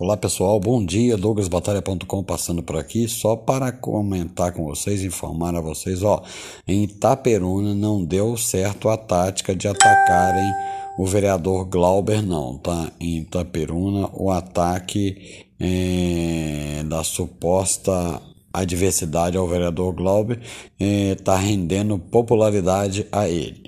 Olá pessoal, bom dia, douglasbatalha.com passando por aqui só para comentar com vocês, informar a vocês, ó, em Itaperuna não deu certo a tática de atacarem o vereador Glauber não, tá? Em Itaperuna o ataque é, da suposta adversidade ao vereador Glauber está é, tá rendendo popularidade a ele.